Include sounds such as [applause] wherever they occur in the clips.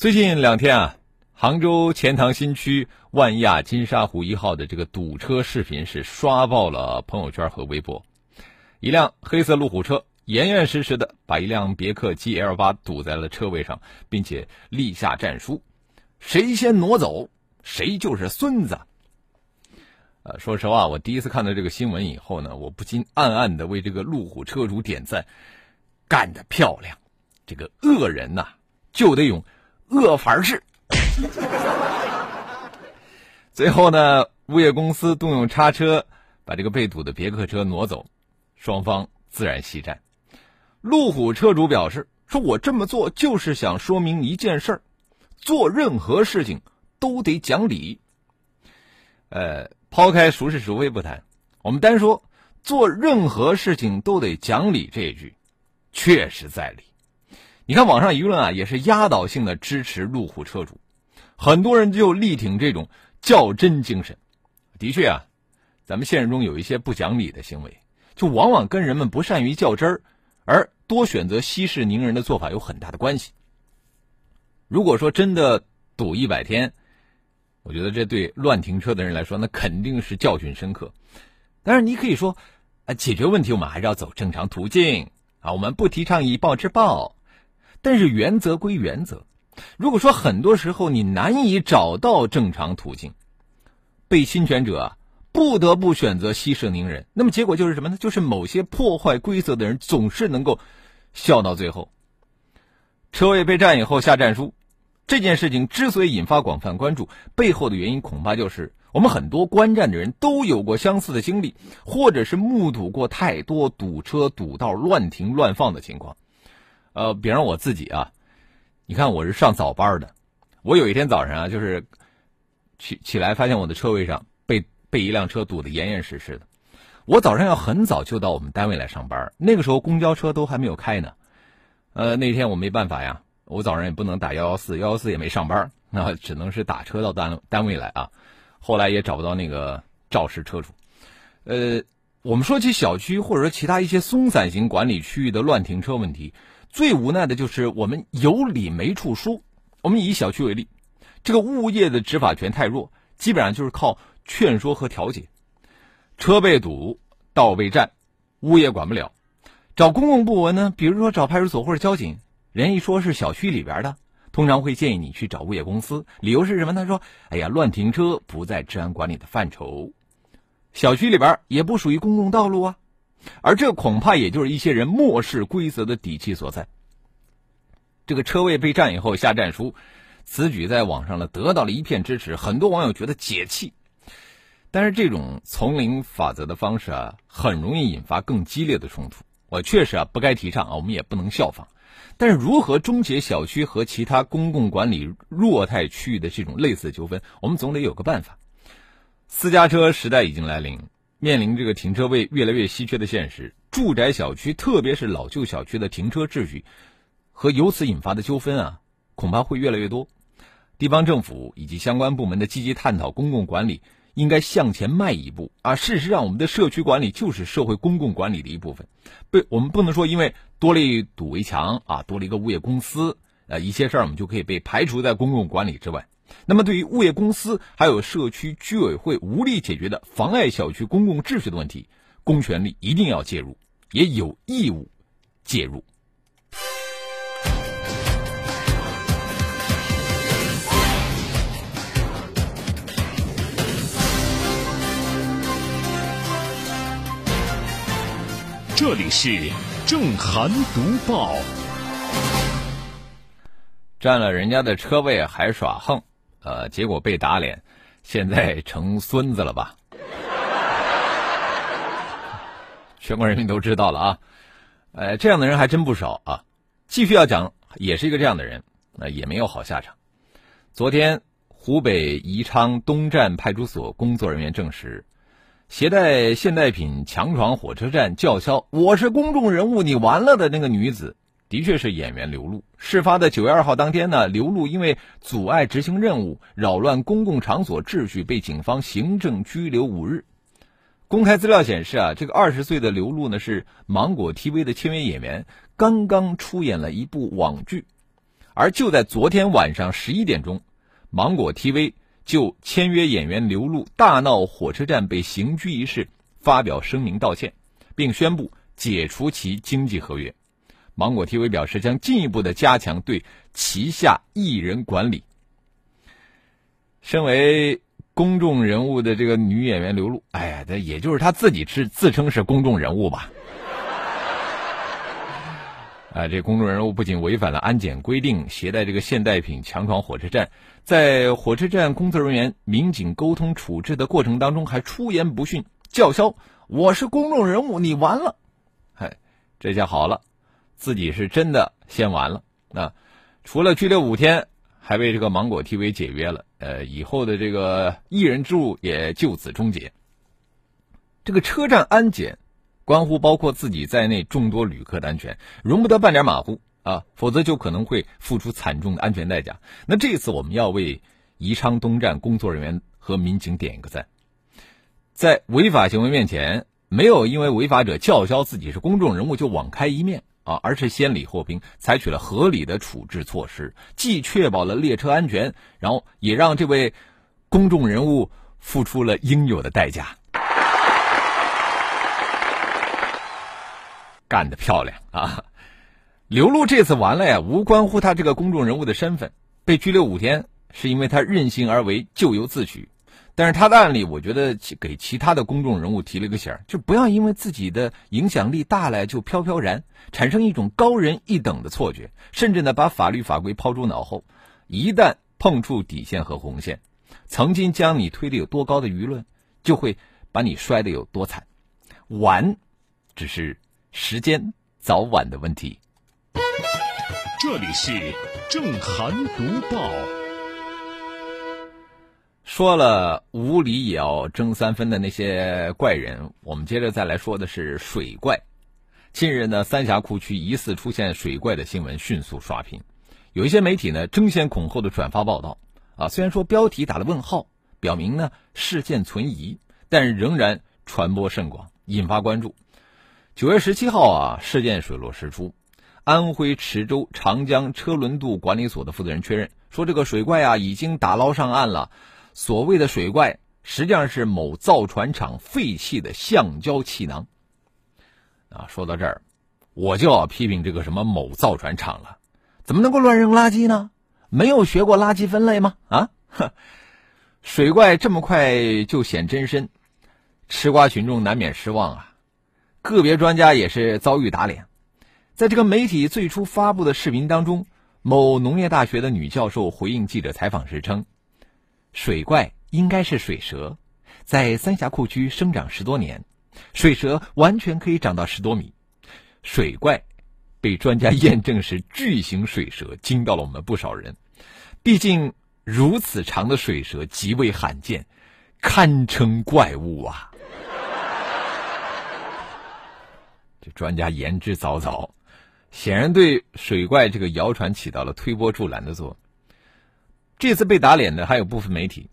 最近两天啊，杭州钱塘新区万亚金沙湖一号的这个堵车视频是刷爆了朋友圈和微博。一辆黑色路虎车严严实实的把一辆别克 GL 八堵在了车位上，并且立下战书：谁先挪走，谁就是孙子。呃，说实话，我第一次看到这个新闻以后呢，我不禁暗暗的为这个路虎车主点赞，干得漂亮！这个恶人呐，就得用。恶法式。[laughs] 最后呢，物业公司动用叉车把这个被堵的别克车挪走，双方自然息战。路虎车主表示：“说我这么做就是想说明一件事儿，做任何事情都得讲理。”呃，抛开孰是孰非不谈，我们单说做任何事情都得讲理这一句，确实在理。你看网上舆论啊，也是压倒性的支持路虎车主，很多人就力挺这种较真精神。的确啊，咱们现实中有一些不讲理的行为，就往往跟人们不善于较真儿，而多选择息事宁人的做法有很大的关系。如果说真的堵一百天，我觉得这对乱停车的人来说，那肯定是教训深刻。但是你可以说，啊，解决问题我们还是要走正常途径啊，我们不提倡以暴制暴。但是原则归原则，如果说很多时候你难以找到正常途径，被侵权者不得不选择息事宁人，那么结果就是什么呢？就是某些破坏规则的人总是能够笑到最后。车位被占以后下战书，这件事情之所以引发广泛关注，背后的原因恐怕就是我们很多观战的人都有过相似的经历，或者是目睹过太多堵车、堵道、乱停乱放的情况。呃，比方我自己啊，你看我是上早班的，我有一天早上啊，就是起起来发现我的车位上被被一辆车堵得严严实实的。我早上要很早就到我们单位来上班，那个时候公交车都还没有开呢。呃，那天我没办法呀，我早上也不能打幺幺四，幺幺四也没上班，那只能是打车到单单位来啊。后来也找不到那个肇事车主。呃，我们说起小区或者说其他一些松散型管理区域的乱停车问题。最无奈的就是我们有理没处说。我们以小区为例，这个物业的执法权太弱，基本上就是靠劝说和调解。车被堵，道被占，物业管不了，找公共部门呢？比如说找派出所或者交警，人一说是小区里边的，通常会建议你去找物业公司。理由是什么？他说：“哎呀，乱停车不在治安管理的范畴，小区里边也不属于公共道路啊。”而这恐怕也就是一些人漠视规则的底气所在。这个车位被占以后下战书，此举在网上呢得到了一片支持，很多网友觉得解气。但是这种丛林法则的方式啊，很容易引发更激烈的冲突。我确实啊不该提倡啊，我们也不能效仿。但是如何终结小区和其他公共管理弱态区域的这种类似纠纷，我们总得有个办法。私家车时代已经来临。面临这个停车位越来越稀缺的现实，住宅小区，特别是老旧小区的停车秩序和由此引发的纠纷啊，恐怕会越来越多。地方政府以及相关部门的积极探讨公共管理，应该向前迈一步啊！事实上，我们的社区管理就是社会公共管理的一部分。不，我们不能说因为多了一堵围墙啊，多了一个物业公司，呃，一些事儿我们就可以被排除在公共管理之外。那么，对于物业公司还有社区居委会无力解决的妨碍小区公共秩序的问题，公权力一定要介入，也有义务介入。这里是正涵读报，占了人家的车位还耍横。呃，结果被打脸，现在成孙子了吧？[laughs] 全国人民都知道了啊！呃，这样的人还真不少啊。继续要讲，也是一个这样的人，那也没有好下场。昨天，湖北宜昌东站派出所工作人员证实，携带现代品强闯火车站叫嚣“我是公众人物，你完了”的那个女子，的确是演员刘露。事发的九月二号当天呢，刘露因为阻碍执行任务、扰乱公共场所秩序，被警方行政拘留五日。公开资料显示啊，这个二十岁的刘露呢是芒果 TV 的签约演员，刚刚出演了一部网剧，而就在昨天晚上十一点钟，芒果 TV 就签约演员刘露大闹火车站被刑拘一事发表声明道歉，并宣布解除其经济合约。芒果 TV 表示将进一步的加强对旗下艺人管理。身为公众人物的这个女演员刘露，哎呀，这也就是她自己是自称是公众人物吧。[laughs] 啊，这公众人物不仅违反了安检规定，携带这个现代品强闯火车站，在火车站工作人员、民警沟通处置的过程当中，还出言不逊，叫嚣：“我是公众人物，你完了！”嗨，这下好了，自己是真的先完了。那除了拘留五天，还被这个芒果 TV 解约了。呃，以后的这个艺人之路也就此终结。这个车站安检，关乎包括自己在内众多旅客的安全，容不得半点马虎啊，否则就可能会付出惨重的安全代价。那这次我们要为宜昌东站工作人员和民警点一个赞，在违法行为面前，没有因为违法者叫嚣自己是公众人物就网开一面。啊，而是先礼后兵，采取了合理的处置措施，既确保了列车安全，然后也让这位公众人物付出了应有的代价。干得漂亮啊！刘露这次完了呀，无关乎他这个公众人物的身份，被拘留五天是因为他任性而为，咎由自取。但是他的案例，我觉得给其他的公众人物提了个醒就不要因为自己的影响力大了就飘飘然，产生一种高人一等的错觉，甚至呢把法律法规抛诸脑后。一旦碰触底线和红线，曾经将你推得有多高的舆论，就会把你摔得有多惨。完，只是时间早晚的问题。这里是正涵读报。说了无理也要争三分的那些怪人，我们接着再来说的是水怪。近日呢，三峡库区疑似出现水怪的新闻迅速刷屏，有一些媒体呢争先恐后的转发报道。啊，虽然说标题打了问号，表明呢事件存疑，但仍然传播甚广，引发关注。九月十七号啊，事件水落石出，安徽池州长江车轮渡管理所的负责人确认说，这个水怪啊已经打捞上岸了。所谓的水怪，实际上是某造船厂废弃的橡胶气囊。啊，说到这儿，我就要批评这个什么某造船厂了，怎么能够乱扔垃圾呢？没有学过垃圾分类吗？啊，[laughs] 水怪这么快就显真身，吃瓜群众难免失望啊。个别专家也是遭遇打脸，在这个媒体最初发布的视频当中，某农业大学的女教授回应记者采访时称。水怪应该是水蛇，在三峡库区生长十多年，水蛇完全可以长到十多米。水怪被专家验证是巨型水蛇，惊到了我们不少人。毕竟如此长的水蛇极为罕见，堪称怪物啊！这专家言之凿凿，显然对水怪这个谣传起到了推波助澜的作用。这次被打脸的还有部分媒体。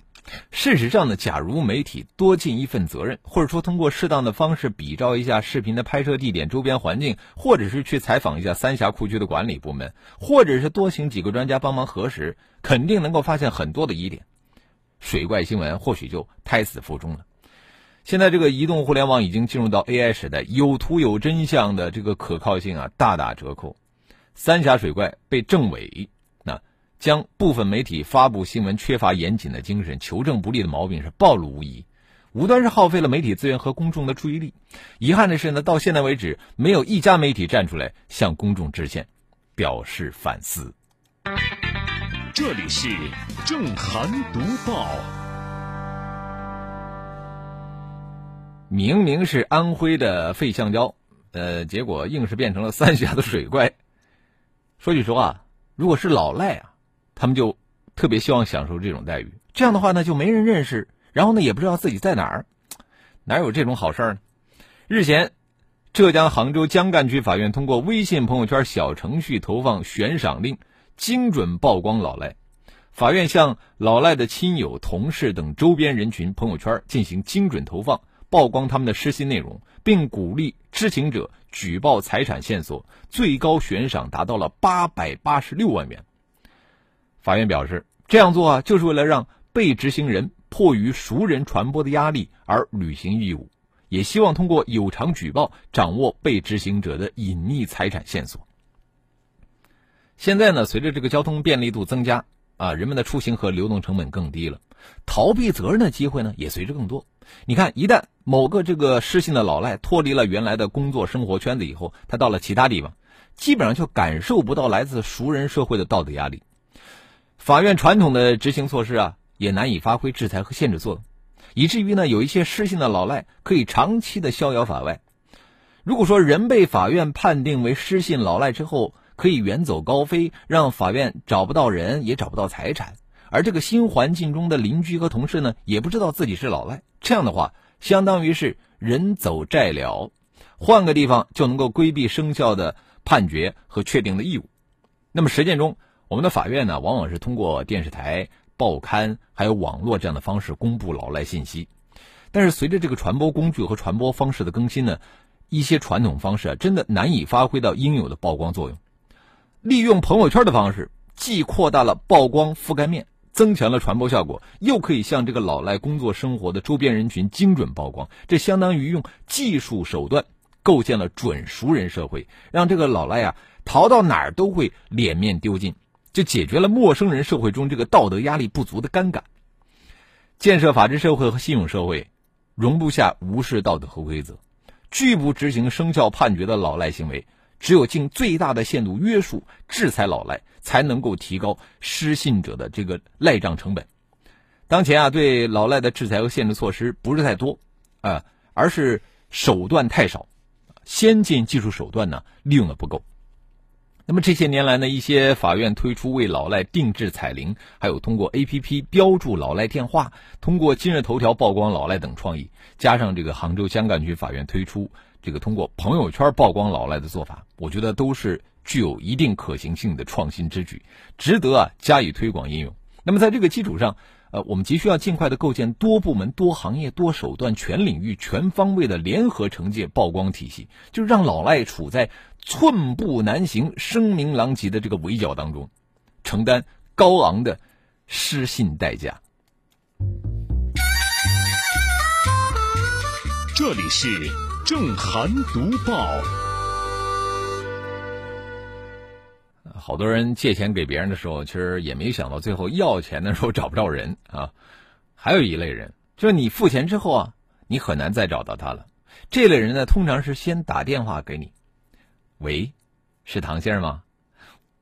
事实上呢，假如媒体多尽一份责任，或者说通过适当的方式比照一下视频的拍摄地点、周边环境，或者是去采访一下三峡库区的管理部门，或者是多请几个专家帮忙核实，肯定能够发现很多的疑点。水怪新闻或许就胎死腹中了。现在这个移动互联网已经进入到 AI 时代，有图有真相的这个可靠性啊大打折扣。三峡水怪被政委。将部分媒体发布新闻缺乏严谨的精神、求证不力的毛病是暴露无遗，无端是耗费了媒体资源和公众的注意力。遗憾的是呢，到现在为止，没有一家媒体站出来向公众致歉，表示反思。这里是正涵读报。明明是安徽的废橡胶，呃，结果硬是变成了三峡的水怪。说句实话，如果是老赖啊。他们就特别希望享受这种待遇。这样的话呢，就没人认识，然后呢，也不知道自己在哪儿，哪有这种好事儿呢？日前，浙江杭州江干区法院通过微信朋友圈小程序投放悬赏令，精准曝光老赖。法院向老赖的亲友、同事等周边人群朋友圈进行精准投放，曝光他们的失信内容，并鼓励知情者举报财产线索，最高悬赏达到了八百八十六万元。法院表示，这样做啊，就是为了让被执行人迫于熟人传播的压力而履行义务，也希望通过有偿举报掌握被执行者的隐匿财产线索。现在呢，随着这个交通便利度增加。啊，人们的出行和流动成本更低了，逃避责任的机会呢也随之更多。你看，一旦某个这个失信的老赖脱离了原来的工作生活圈子以后，他到了其他地方，基本上就感受不到来自熟人社会的道德压力。法院传统的执行措施啊，也难以发挥制裁和限制作用，以至于呢，有一些失信的老赖可以长期的逍遥法外。如果说人被法院判定为失信老赖之后，可以远走高飞，让法院找不到人，也找不到财产。而这个新环境中的邻居和同事呢，也不知道自己是老赖。这样的话，相当于是人走债了，换个地方就能够规避生效的判决和确定的义务。那么实践中，我们的法院呢，往往是通过电视台、报刊还有网络这样的方式公布老赖信息。但是随着这个传播工具和传播方式的更新呢，一些传统方式啊，真的难以发挥到应有的曝光作用。利用朋友圈的方式，既扩大了曝光覆盖面，增强了传播效果，又可以向这个老赖工作生活的周边人群精准曝光。这相当于用技术手段构建了准熟人社会，让这个老赖啊逃到哪儿都会脸面丢尽，就解决了陌生人社会中这个道德压力不足的尴尬。建设法治社会和信用社会，容不下无视道德和规则、拒不执行生效判决的老赖行为。只有尽最大的限度约束、制裁老赖，才能够提高失信者的这个赖账成本。当前啊，对老赖的制裁和限制措施不是太多，啊，而是手段太少，先进技术手段呢利用的不够。那么这些年来呢，一些法院推出为老赖定制彩铃，还有通过 A P P 标注老赖电话，通过今日头条曝光老赖等创意，加上这个杭州江干区法院推出。这个通过朋友圈曝光老赖的做法，我觉得都是具有一定可行性的创新之举，值得啊加以推广应用。那么在这个基础上，呃，我们急需要尽快的构建多部门、多行业、多手段、全领域、全方位的联合惩戒曝光体系，就让老赖处在寸步难行、声名狼藉的这个围剿当中，承担高昂的失信代价。这里是。正涵读报，好多人借钱给别人的时候，其实也没想到最后要钱的时候找不着人 [laughs] 啊。还有一类人，就是你付钱之后啊，你很难再找到他了。这类人呢，通常是先打电话给你，喂，是唐先生吗？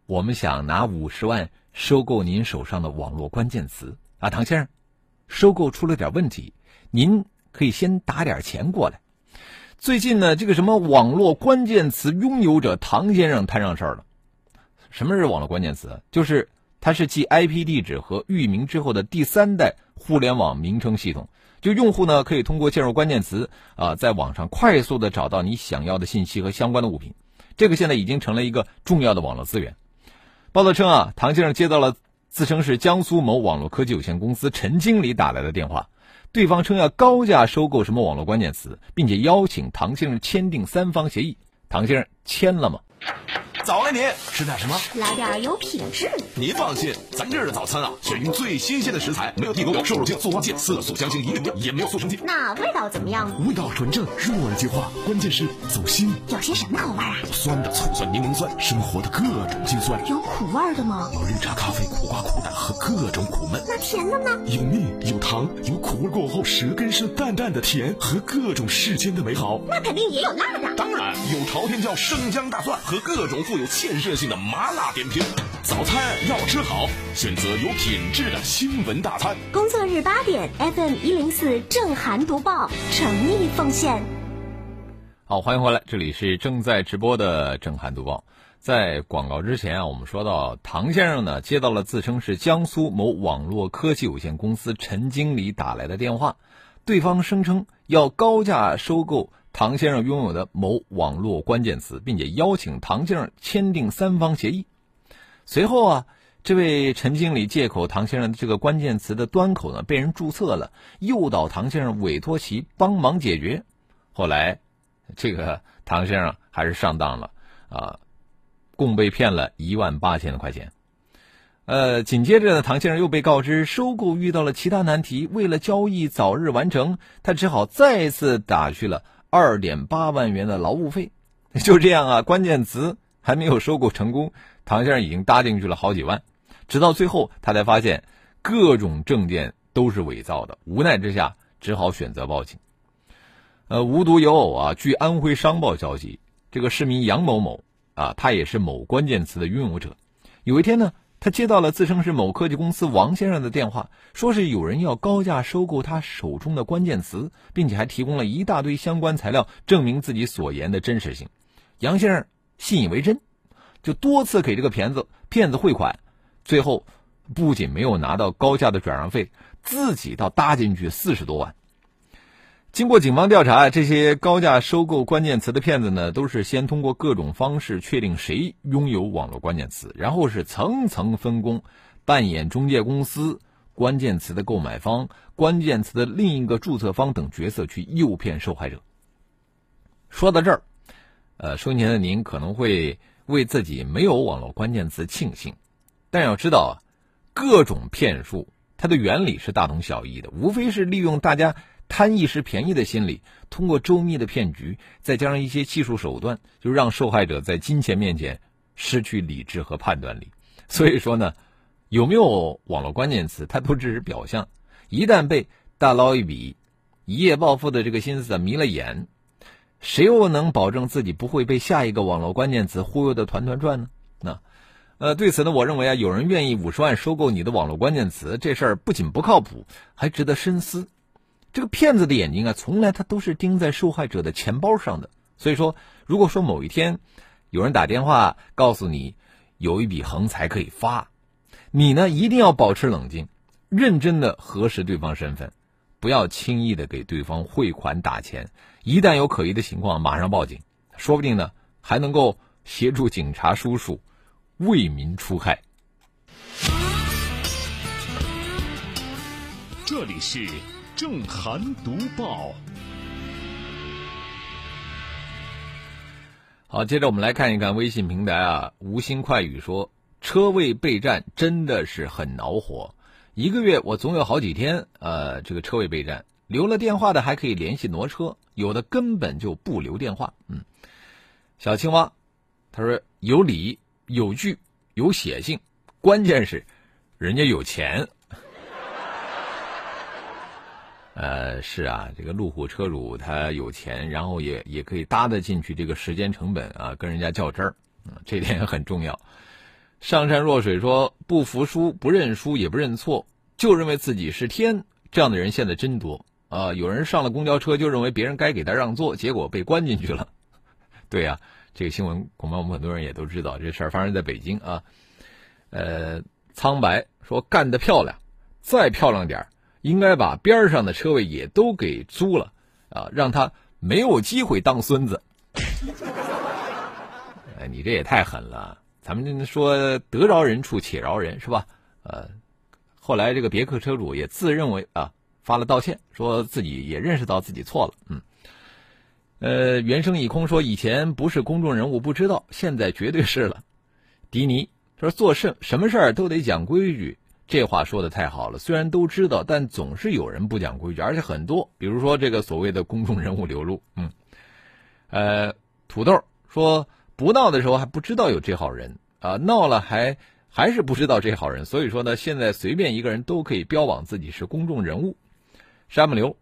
我们想拿五十万收购您手上的网络关键词啊，唐先生，收购出了点问题，您可以先打点钱过来。最近呢，这个什么网络关键词拥有者唐先生摊上事儿了。什么是网络关键词？就是它是继 IP 地址和域名之后的第三代互联网名称系统。就用户呢，可以通过进入关键词啊，在网上快速的找到你想要的信息和相关的物品。这个现在已经成了一个重要的网络资源。报道称啊，唐先生接到了自称是江苏某网络科技有限公司陈经理打来的电话。对方称要高价收购什么网络关键词，并且邀请唐先生签订三方协议。唐先生签了吗？早了，您吃点什么？来点有品质。您放心，咱这儿的早餐啊，选用最新鲜的食材，没有地沟油、瘦肉精、塑化剂、色素、香精、一定，也没有速成剂。那味道怎么样？味道纯正，入耳即化，关键是走心。有些什么口味啊？酸的醋酸、柠檬酸，生活的各种辛酸。有苦味的吗？有绿茶咖啡、苦瓜、苦胆和各种苦闷。那甜的呢？有蜜，有糖，有苦味过后舌根是淡淡的甜和各种世间的美好。那肯定也有辣的。当然有朝天椒、生姜、大蒜和各种富有建设性的。麻辣点评，早餐要吃好，选择有品质的新闻大餐。工作日八点，FM 一零四正涵读报，诚意奉献。好，欢迎回来，这里是正在直播的正涵读报。在广告之前啊，我们说到唐先生呢接到了自称是江苏某网络科技有限公司陈经理打来的电话，对方声称要高价收购唐先生拥有的某网络关键词，并且邀请唐先生签订三方协议。随后啊，这位陈经理借口唐先生的这个关键词的端口呢被人注册了，诱导唐先生委托其帮忙解决。后来，这个唐先生还是上当了啊。共被骗了一万八千块钱，呃，紧接着呢，唐先生又被告知收购遇到了其他难题，为了交易早日完成，他只好再次打去了二点八万元的劳务费。[laughs] 就这样啊，关键词还没有收购成功，唐先生已经搭进去了好几万，直到最后他才发现各种证件都是伪造的，无奈之下只好选择报警。呃，无独有偶啊，据安徽商报消息，这个市民杨某某。啊，他也是某关键词的拥有者。有一天呢，他接到了自称是某科技公司王先生的电话，说是有人要高价收购他手中的关键词，并且还提供了一大堆相关材料，证明自己所言的真实性。杨先生信以为真，就多次给这个骗子骗子汇款，最后不仅没有拿到高价的转让费，自己倒搭进去四十多万。经过警方调查，这些高价收购关键词的骗子呢，都是先通过各种方式确定谁拥有网络关键词，然后是层层分工，扮演中介公司、关键词的购买方、关键词的另一个注册方等角色去诱骗受害者。说到这儿，呃，收钱的您可能会为自己没有网络关键词庆幸，但要知道啊，各种骗术它的原理是大同小异的，无非是利用大家。贪一时便宜的心理，通过周密的骗局，再加上一些技术手段，就让受害者在金钱面前失去理智和判断力。所以说呢，有没有网络关键词，它都只是表象。一旦被大捞一笔、一夜暴富的这个心思迷了眼，谁又能保证自己不会被下一个网络关键词忽悠的团团转呢？那，呃，对此呢，我认为啊，有人愿意五十万收购你的网络关键词，这事儿不仅不靠谱，还值得深思。这个骗子的眼睛啊，从来他都是盯在受害者的钱包上的。所以说，如果说某一天有人打电话告诉你有一笔横财可以发，你呢一定要保持冷静，认真的核实对方身份，不要轻易的给对方汇款打钱。一旦有可疑的情况，马上报警，说不定呢还能够协助警察叔叔为民除害。这里是。正涵读报，好，接着我们来看一看微信平台啊。无心快语说，车位备战真的是很恼火。一个月我总有好几天，呃，这个车位备战，留了电话的还可以联系挪车，有的根本就不留电话。嗯，小青蛙，他说有理有据有血性，关键是人家有钱。呃，是啊，这个路虎车主他有钱，然后也也可以搭得进去这个时间成本啊，跟人家较真儿，嗯，这点很重要。上善若水说不服输、不认输、也不认错，就认为自己是天，这样的人现在真多啊。有人上了公交车就认为别人该给他让座，结果被关进去了。[laughs] 对呀，这个新闻恐怕我们很多人也都知道，这事儿发生在北京啊。呃，苍白说干得漂亮，再漂亮点儿。应该把边上的车位也都给租了，啊，让他没有机会当孙子。哎，你这也太狠了！咱们说得饶人处且饶人是吧？呃，后来这个别克车主也自认为啊发了道歉，说自己也认识到自己错了。嗯，呃，原声已空说以前不是公众人物不知道，现在绝对是了。迪尼说做事什么事儿都得讲规矩。这话说的太好了，虽然都知道，但总是有人不讲规矩，而且很多。比如说这个所谓的公众人物流露，嗯，呃，土豆说不闹的时候还不知道有这号人啊，闹了还还是不知道这号人，所以说呢，现在随便一个人都可以标榜自己是公众人物。山木流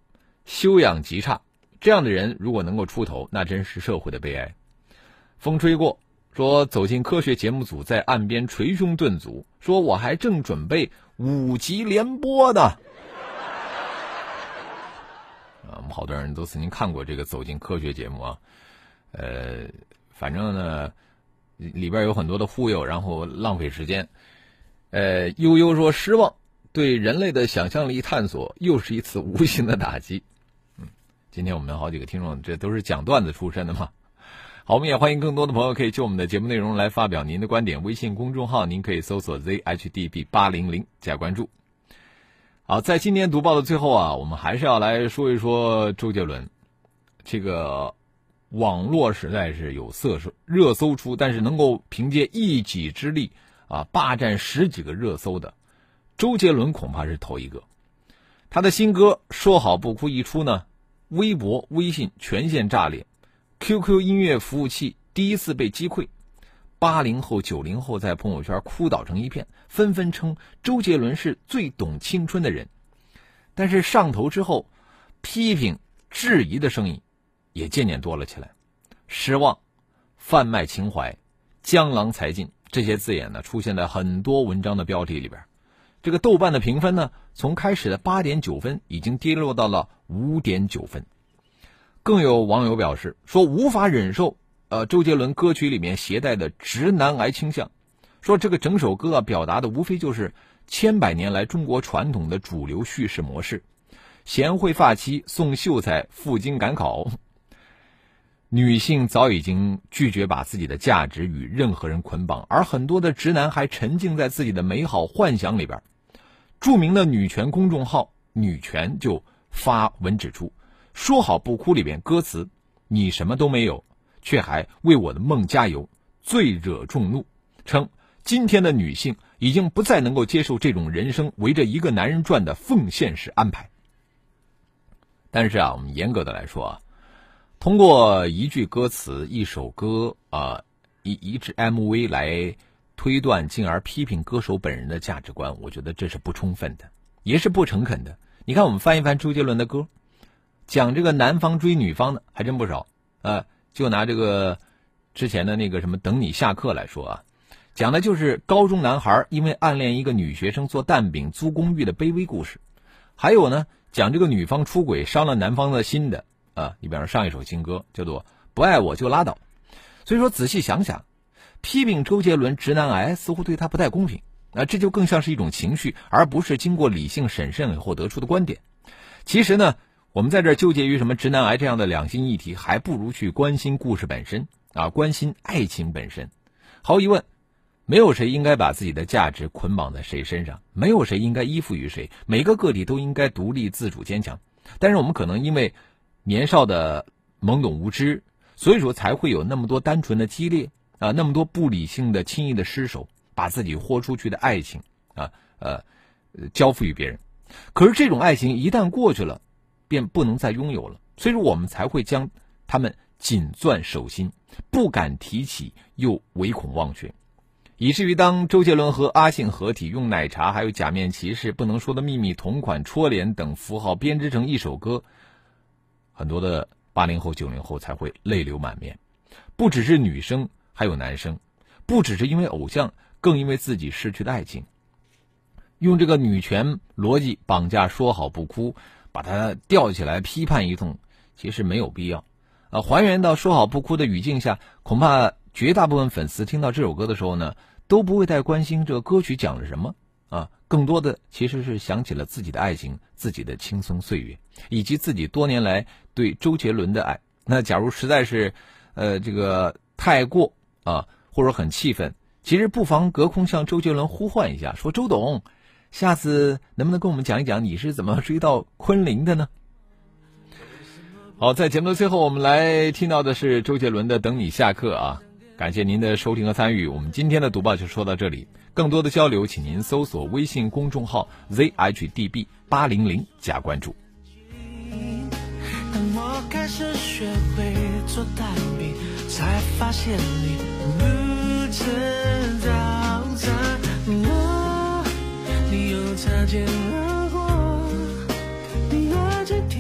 修养极差，这样的人如果能够出头，那真是社会的悲哀。风吹过。说走进科学节目组在岸边捶胸顿足，说我还正准备五集连播呢。[laughs] 啊，我们好多人都曾经看过这个走进科学节目啊，呃，反正呢，里边有很多的忽悠，然后浪费时间。呃，悠悠说失望，对人类的想象力探索又是一次无形的打击。嗯，今天我们好几个听众，这都是讲段子出身的嘛。好，我们也欢迎更多的朋友可以就我们的节目内容来发表您的观点。微信公众号您可以搜索 zhdb 八零零加关注。好，在今年读报的最后啊，我们还是要来说一说周杰伦。这个网络实在是有色热热搜出，但是能够凭借一己之力啊霸占十几个热搜的，周杰伦恐怕是头一个。他的新歌《说好不哭》一出呢，微博、微信全线炸裂，QQ 音乐服务器第一次被击溃。八零后、九零后在朋友圈哭倒成一片，纷纷称周杰伦是最懂青春的人。但是上头之后，批评、质疑的声音也渐渐多了起来。失望、贩卖情怀、江郎才尽这些字眼呢，出现在很多文章的标题里边。这个豆瓣的评分呢，从开始的八点九分，已经跌落到了五点九分。更有网友表示说，无法忍受。呃，周杰伦歌曲里面携带的直男癌倾向，说这个整首歌啊，表达的无非就是千百年来中国传统的主流叙事模式：贤惠发妻送秀才赴京赶考，女性早已经拒绝把自己的价值与任何人捆绑，而很多的直男还沉浸在自己的美好幻想里边。著名的女权公众号“女权”就发文指出：“说好不哭”里边歌词，你什么都没有。却还为我的梦加油，最惹众怒。称今天的女性已经不再能够接受这种人生围着一个男人转的奉献式安排。但是啊，我们严格的来说啊，通过一句歌词、一首歌啊、一一支 MV 来推断，进而批评歌手本人的价值观，我觉得这是不充分的，也是不诚恳的。你看，我们翻一翻周杰伦的歌，讲这个男方追女方的还真不少啊。就拿这个之前的那个什么“等你下课”来说啊，讲的就是高中男孩因为暗恋一个女学生做蛋饼租公寓的卑微故事。还有呢，讲这个女方出轨伤了男方的心的啊。你比方说上一首新歌叫做《不爱我就拉倒》。所以说仔细想想，批评周杰伦直男癌似乎对他不太公平啊，这就更像是一种情绪，而不是经过理性审慎以后得出的观点。其实呢。我们在这纠结于什么直男癌这样的两性议题，还不如去关心故事本身啊，关心爱情本身。毫无疑问，没有谁应该把自己的价值捆绑在谁身上，没有谁应该依附于谁，每个个体都应该独立自主坚强。但是我们可能因为年少的懵懂无知，所以说才会有那么多单纯的激烈啊，那么多不理性的轻易的失手，把自己豁出去的爱情啊呃交付于别人。可是这种爱情一旦过去了。便不能再拥有了，所以说我们才会将他们紧攥手心，不敢提起，又唯恐忘却，以至于当周杰伦和阿信合体，用奶茶还有假面骑士、不能说的秘密、同款戳脸等符号编织成一首歌，很多的八零后、九零后才会泪流满面，不只是女生，还有男生，不只是因为偶像，更因为自己失去的爱情，用这个女权逻辑绑架，说好不哭。把它吊起来批判一通，其实没有必要。啊，还原到说好不哭的语境下，恐怕绝大部分粉丝听到这首歌的时候呢，都不会太关心这个歌曲讲了什么啊，更多的其实是想起了自己的爱情、自己的青葱岁月，以及自己多年来对周杰伦的爱。那假如实在是，呃，这个太过啊，或者很气愤，其实不妨隔空向周杰伦呼唤一下，说：“周董。”下次能不能跟我们讲一讲你是怎么追到昆凌的呢？好，在节目的最后，我们来听到的是周杰伦的《等你下课》啊！感谢您的收听和参与，我们今天的读报就说到这里。更多的交流，请您搜索微信公众号 zhdb 八零零加关注。当我开始学会做蛋饼，才发现你不知道。擦肩而过，你拿着。